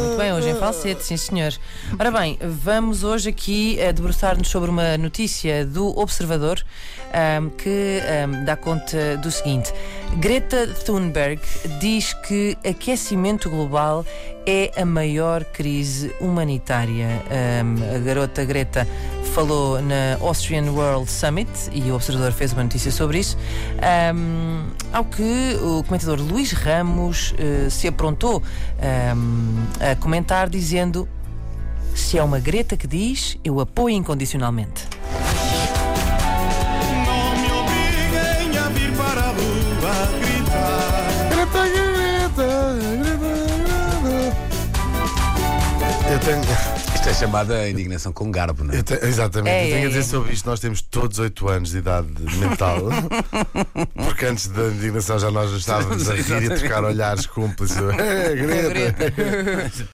Muito bem, hoje em falsete, sim senhor. Ora bem, vamos hoje aqui uh, debruçar-nos sobre uma notícia do Observador um, que um, dá conta do seguinte: Greta Thunberg diz que aquecimento global é a maior crise humanitária. Um, a garota Greta falou na Austrian World Summit e o Observador fez uma notícia sobre isso. Um, ao que o comentador Luís Ramos uh, se aprontou um, a comentar, dizendo: Se é uma Greta que diz, eu apoio incondicionalmente. Tenho. Isto é chamada indignação com garbo, não é? eu te- exatamente, É, eu tenho é, a dizer é. sobre isto. Nós temos todos 8 anos de idade mental, porque antes da indignação já nós estávamos a rir e a trocar olhares cúmplices. É, Greta. Greta.